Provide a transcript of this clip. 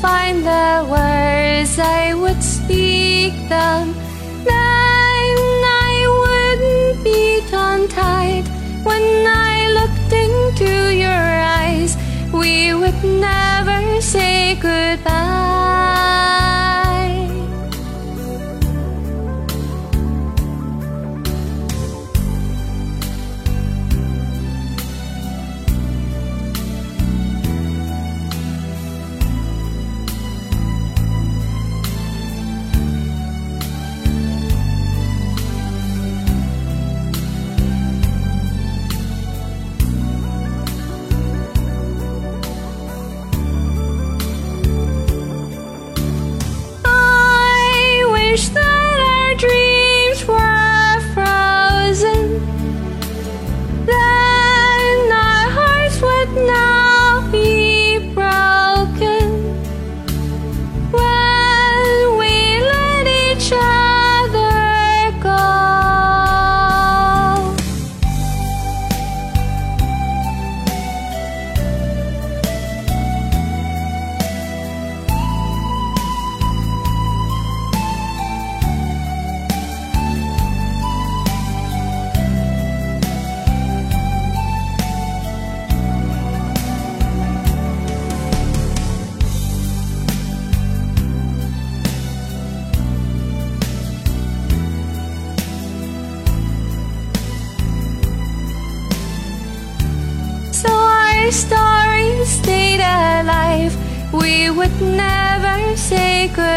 find the words, I would speak them. Then I wouldn't be tongue tied. When I looked into your eyes, we would never say goodbye. Our story stayed alive. We would never say goodbye.